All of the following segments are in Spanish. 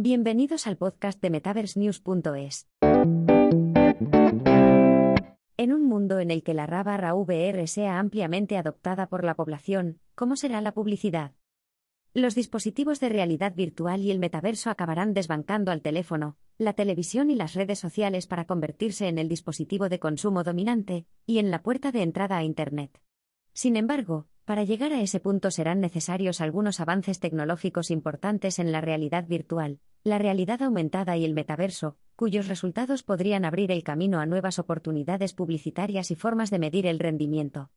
Bienvenidos al podcast de MetaverseNews.es. En un mundo en el que la RA barra VR sea ampliamente adoptada por la población, ¿cómo será la publicidad? Los dispositivos de realidad virtual y el metaverso acabarán desbancando al teléfono, la televisión y las redes sociales para convertirse en el dispositivo de consumo dominante y en la puerta de entrada a Internet. Sin embargo, para llegar a ese punto serán necesarios algunos avances tecnológicos importantes en la realidad virtual, la realidad aumentada y el metaverso, cuyos resultados podrían abrir el camino a nuevas oportunidades publicitarias y formas de medir el rendimiento.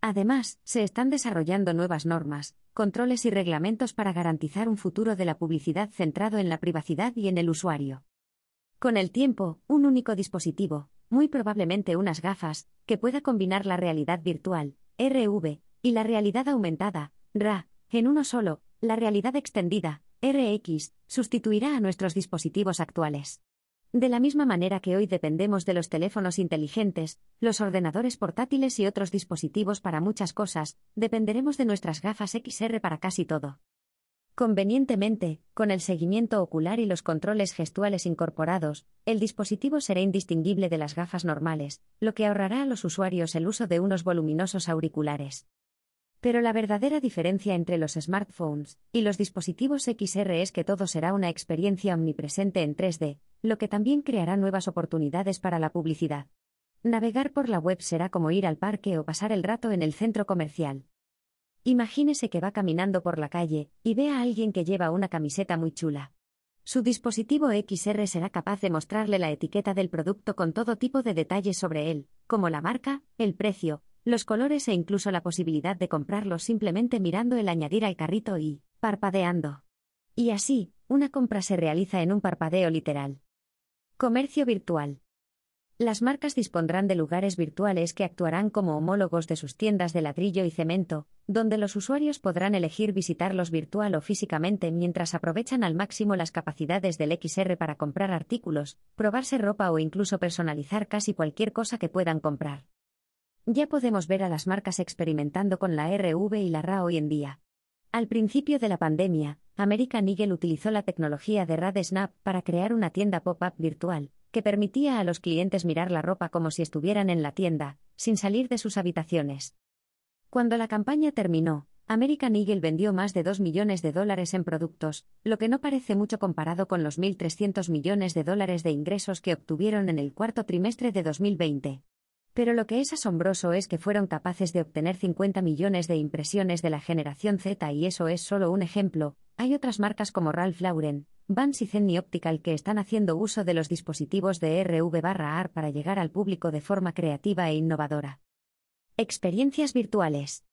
Además, se están desarrollando nuevas normas, controles y reglamentos para garantizar un futuro de la publicidad centrado en la privacidad y en el usuario. Con el tiempo, un único dispositivo, muy probablemente unas gafas, que pueda combinar la realidad virtual, RV, y la realidad aumentada, RA, en uno solo, la realidad extendida, RX, sustituirá a nuestros dispositivos actuales. De la misma manera que hoy dependemos de los teléfonos inteligentes, los ordenadores portátiles y otros dispositivos para muchas cosas, dependeremos de nuestras gafas XR para casi todo. Convenientemente, con el seguimiento ocular y los controles gestuales incorporados, el dispositivo será indistinguible de las gafas normales, lo que ahorrará a los usuarios el uso de unos voluminosos auriculares. Pero la verdadera diferencia entre los smartphones y los dispositivos XR es que todo será una experiencia omnipresente en 3D, lo que también creará nuevas oportunidades para la publicidad. Navegar por la web será como ir al parque o pasar el rato en el centro comercial. Imagínese que va caminando por la calle y ve a alguien que lleva una camiseta muy chula. Su dispositivo XR será capaz de mostrarle la etiqueta del producto con todo tipo de detalles sobre él, como la marca, el precio, los colores e incluso la posibilidad de comprarlo simplemente mirando el añadir al carrito y parpadeando. Y así, una compra se realiza en un parpadeo literal. Comercio virtual. Las marcas dispondrán de lugares virtuales que actuarán como homólogos de sus tiendas de ladrillo y cemento, donde los usuarios podrán elegir visitarlos virtual o físicamente mientras aprovechan al máximo las capacidades del XR para comprar artículos, probarse ropa o incluso personalizar casi cualquier cosa que puedan comprar. Ya podemos ver a las marcas experimentando con la RV y la RA hoy en día. Al principio de la pandemia, American Eagle utilizó la tecnología de Rad Snap para crear una tienda pop-up virtual, que permitía a los clientes mirar la ropa como si estuvieran en la tienda, sin salir de sus habitaciones. Cuando la campaña terminó, American Eagle vendió más de 2 millones de dólares en productos, lo que no parece mucho comparado con los 1.300 millones de dólares de ingresos que obtuvieron en el cuarto trimestre de 2020. Pero lo que es asombroso es que fueron capaces de obtener 50 millones de impresiones de la generación Z y eso es solo un ejemplo, hay otras marcas como Ralph Lauren, Vans y Zenni Optical que están haciendo uso de los dispositivos de RV/AR para llegar al público de forma creativa e innovadora. Experiencias virtuales.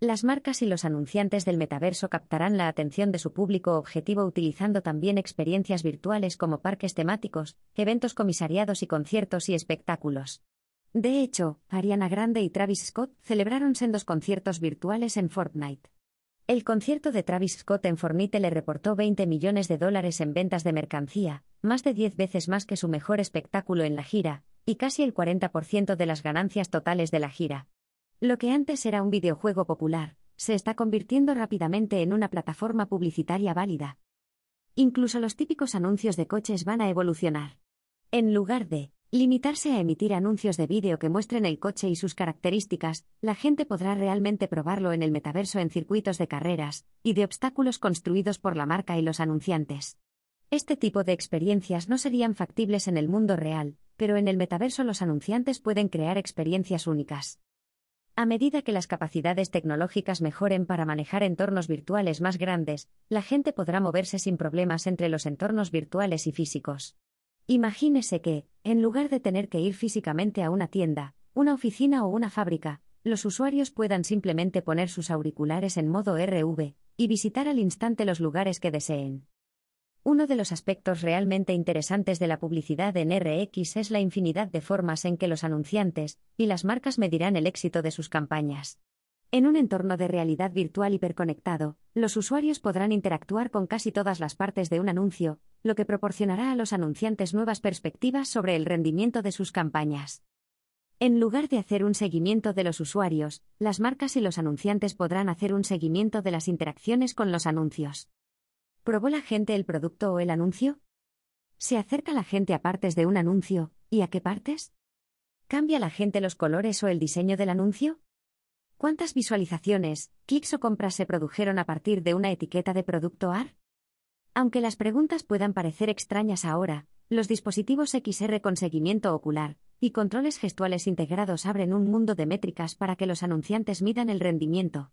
Las marcas y los anunciantes del metaverso captarán la atención de su público objetivo utilizando también experiencias virtuales como parques temáticos, eventos comisariados y conciertos y espectáculos. De hecho, Ariana Grande y Travis Scott celebraron sendos conciertos virtuales en Fortnite. El concierto de Travis Scott en Fortnite le reportó 20 millones de dólares en ventas de mercancía, más de 10 veces más que su mejor espectáculo en la gira, y casi el 40% de las ganancias totales de la gira. Lo que antes era un videojuego popular, se está convirtiendo rápidamente en una plataforma publicitaria válida. Incluso los típicos anuncios de coches van a evolucionar. En lugar de Limitarse a emitir anuncios de vídeo que muestren el coche y sus características, la gente podrá realmente probarlo en el metaverso en circuitos de carreras y de obstáculos construidos por la marca y los anunciantes. Este tipo de experiencias no serían factibles en el mundo real, pero en el metaverso los anunciantes pueden crear experiencias únicas. A medida que las capacidades tecnológicas mejoren para manejar entornos virtuales más grandes, la gente podrá moverse sin problemas entre los entornos virtuales y físicos. Imagínese que, en lugar de tener que ir físicamente a una tienda, una oficina o una fábrica, los usuarios puedan simplemente poner sus auriculares en modo RV y visitar al instante los lugares que deseen. Uno de los aspectos realmente interesantes de la publicidad en RX es la infinidad de formas en que los anunciantes y las marcas medirán el éxito de sus campañas. En un entorno de realidad virtual hiperconectado, los usuarios podrán interactuar con casi todas las partes de un anuncio, lo que proporcionará a los anunciantes nuevas perspectivas sobre el rendimiento de sus campañas. En lugar de hacer un seguimiento de los usuarios, las marcas y los anunciantes podrán hacer un seguimiento de las interacciones con los anuncios. ¿Probó la gente el producto o el anuncio? ¿Se acerca la gente a partes de un anuncio, y a qué partes? ¿Cambia la gente los colores o el diseño del anuncio? ¿Cuántas visualizaciones, clics o compras se produjeron a partir de una etiqueta de producto AR? Aunque las preguntas puedan parecer extrañas ahora, los dispositivos XR con seguimiento ocular y controles gestuales integrados abren un mundo de métricas para que los anunciantes midan el rendimiento.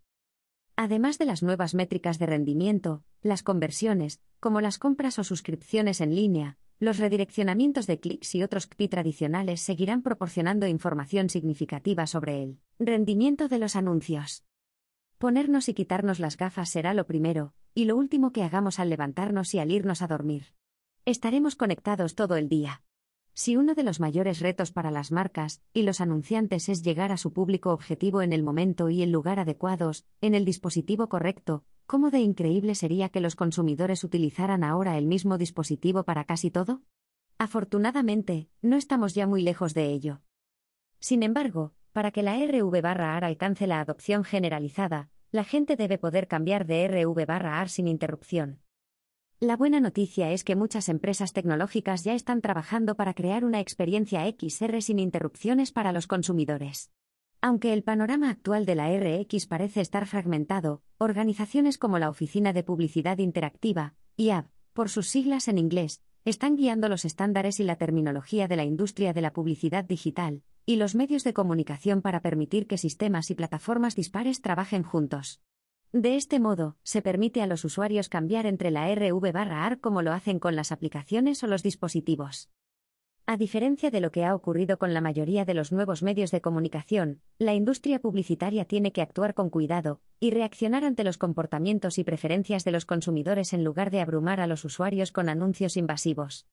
Además de las nuevas métricas de rendimiento, las conversiones, como las compras o suscripciones en línea, los redireccionamientos de clics y otros CPI tradicionales seguirán proporcionando información significativa sobre el rendimiento de los anuncios. Ponernos y quitarnos las gafas será lo primero, y lo último que hagamos al levantarnos y al irnos a dormir. Estaremos conectados todo el día. Si uno de los mayores retos para las marcas y los anunciantes es llegar a su público objetivo en el momento y el lugar adecuados, en el dispositivo correcto, ¿cómo de increíble sería que los consumidores utilizaran ahora el mismo dispositivo para casi todo? Afortunadamente, no estamos ya muy lejos de ello. Sin embargo, para que la RV-AR alcance la adopción generalizada, la gente debe poder cambiar de RV-AR sin interrupción. La buena noticia es que muchas empresas tecnológicas ya están trabajando para crear una experiencia XR sin interrupciones para los consumidores. Aunque el panorama actual de la RX parece estar fragmentado, organizaciones como la Oficina de Publicidad Interactiva, IAB, por sus siglas en inglés, están guiando los estándares y la terminología de la industria de la publicidad digital, y los medios de comunicación para permitir que sistemas y plataformas dispares trabajen juntos. De este modo, se permite a los usuarios cambiar entre la RV-AR como lo hacen con las aplicaciones o los dispositivos. A diferencia de lo que ha ocurrido con la mayoría de los nuevos medios de comunicación, la industria publicitaria tiene que actuar con cuidado y reaccionar ante los comportamientos y preferencias de los consumidores en lugar de abrumar a los usuarios con anuncios invasivos.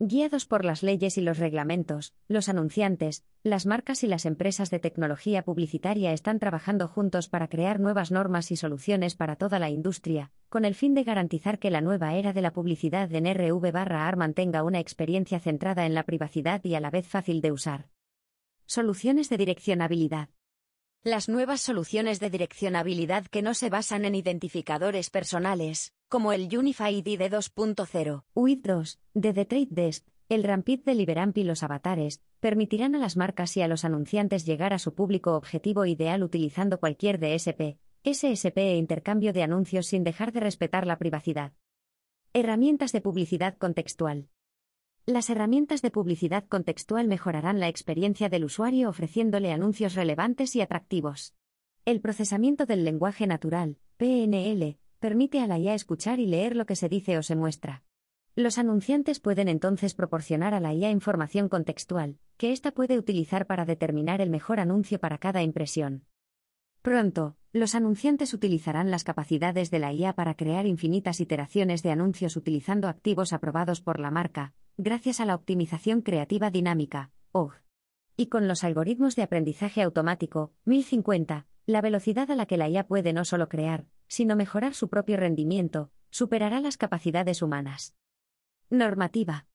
Guiados por las leyes y los reglamentos, los anunciantes, las marcas y las empresas de tecnología publicitaria están trabajando juntos para crear nuevas normas y soluciones para toda la industria, con el fin de garantizar que la nueva era de la publicidad en RV-AR mantenga una experiencia centrada en la privacidad y a la vez fácil de usar. Soluciones de direccionabilidad. Las nuevas soluciones de direccionabilidad que no se basan en identificadores personales, como el Unified ID 2.0, UID 2, de The Trade Desk, el Rampid de Liberamp y los avatares, permitirán a las marcas y a los anunciantes llegar a su público objetivo ideal utilizando cualquier DSP, SSP e intercambio de anuncios sin dejar de respetar la privacidad. Herramientas de publicidad contextual. Las herramientas de publicidad contextual mejorarán la experiencia del usuario ofreciéndole anuncios relevantes y atractivos. El procesamiento del lenguaje natural, PNL, permite a la IA escuchar y leer lo que se dice o se muestra. Los anunciantes pueden entonces proporcionar a la IA información contextual, que ésta puede utilizar para determinar el mejor anuncio para cada impresión. Pronto, los anunciantes utilizarán las capacidades de la IA para crear infinitas iteraciones de anuncios utilizando activos aprobados por la marca, gracias a la optimización creativa dinámica, OG. Y con los algoritmos de aprendizaje automático, 1050, la velocidad a la que la IA puede no solo crear, sino mejorar su propio rendimiento, superará las capacidades humanas. Normativa.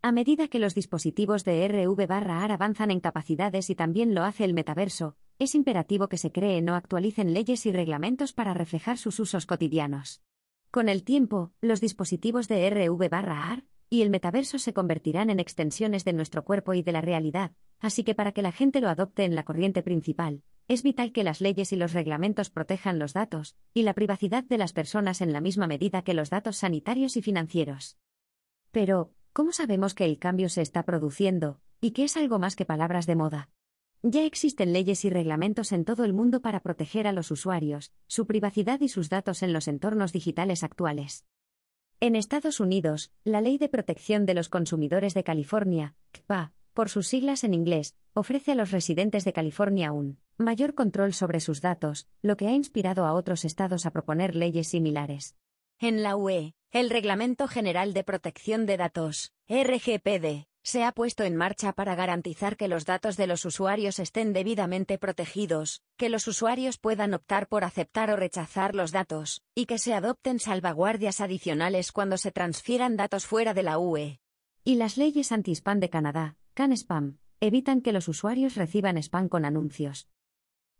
A medida que los dispositivos de RV-AR avanzan en capacidades y también lo hace el metaverso, es imperativo que se creen o actualicen leyes y reglamentos para reflejar sus usos cotidianos. Con el tiempo, los dispositivos de RV-AR y el metaverso se convertirán en extensiones de nuestro cuerpo y de la realidad, así que para que la gente lo adopte en la corriente principal, es vital que las leyes y los reglamentos protejan los datos y la privacidad de las personas en la misma medida que los datos sanitarios y financieros. Pero, ¿cómo sabemos que el cambio se está produciendo y que es algo más que palabras de moda? Ya existen leyes y reglamentos en todo el mundo para proteger a los usuarios, su privacidad y sus datos en los entornos digitales actuales. En Estados Unidos, la Ley de Protección de los Consumidores de California, CPA, por sus siglas en inglés, ofrece a los residentes de California un mayor control sobre sus datos, lo que ha inspirado a otros estados a proponer leyes similares. En la UE, el Reglamento General de Protección de Datos, RGPD, se ha puesto en marcha para garantizar que los datos de los usuarios estén debidamente protegidos, que los usuarios puedan optar por aceptar o rechazar los datos, y que se adopten salvaguardias adicionales cuando se transfieran datos fuera de la UE. Y las leyes anti-spam de Canadá, CanSpam, evitan que los usuarios reciban spam con anuncios.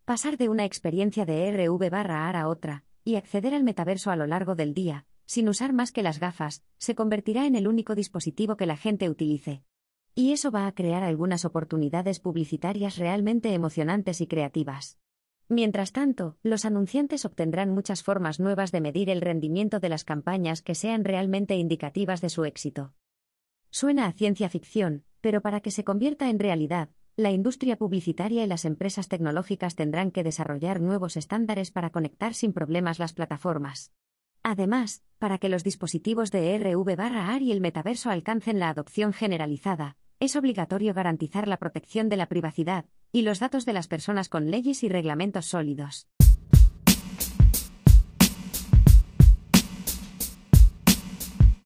Pasar de una experiencia de RV barra AR a otra, y acceder al metaverso a lo largo del día, sin usar más que las gafas, se convertirá en el único dispositivo que la gente utilice. Y eso va a crear algunas oportunidades publicitarias realmente emocionantes y creativas. Mientras tanto, los anunciantes obtendrán muchas formas nuevas de medir el rendimiento de las campañas que sean realmente indicativas de su éxito. Suena a ciencia ficción, pero para que se convierta en realidad, la industria publicitaria y las empresas tecnológicas tendrán que desarrollar nuevos estándares para conectar sin problemas las plataformas. Además, para que los dispositivos de RV-AR y el metaverso alcancen la adopción generalizada, es obligatorio garantizar la protección de la privacidad y los datos de las personas con leyes y reglamentos sólidos.